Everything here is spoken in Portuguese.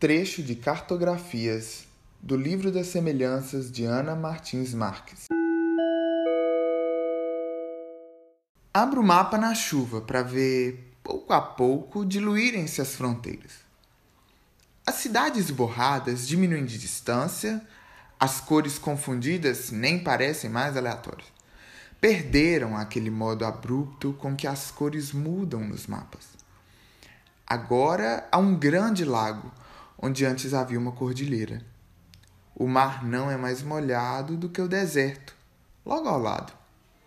Trecho de Cartografias do Livro das Semelhanças de Ana Martins Marques. Abra o mapa na chuva para ver, pouco a pouco, diluírem-se as fronteiras. As cidades borradas diminuem de distância, as cores confundidas nem parecem mais aleatórias. Perderam aquele modo abrupto com que as cores mudam nos mapas. Agora há um grande lago onde antes havia uma cordilheira. O mar não é mais molhado do que o deserto, logo ao lado.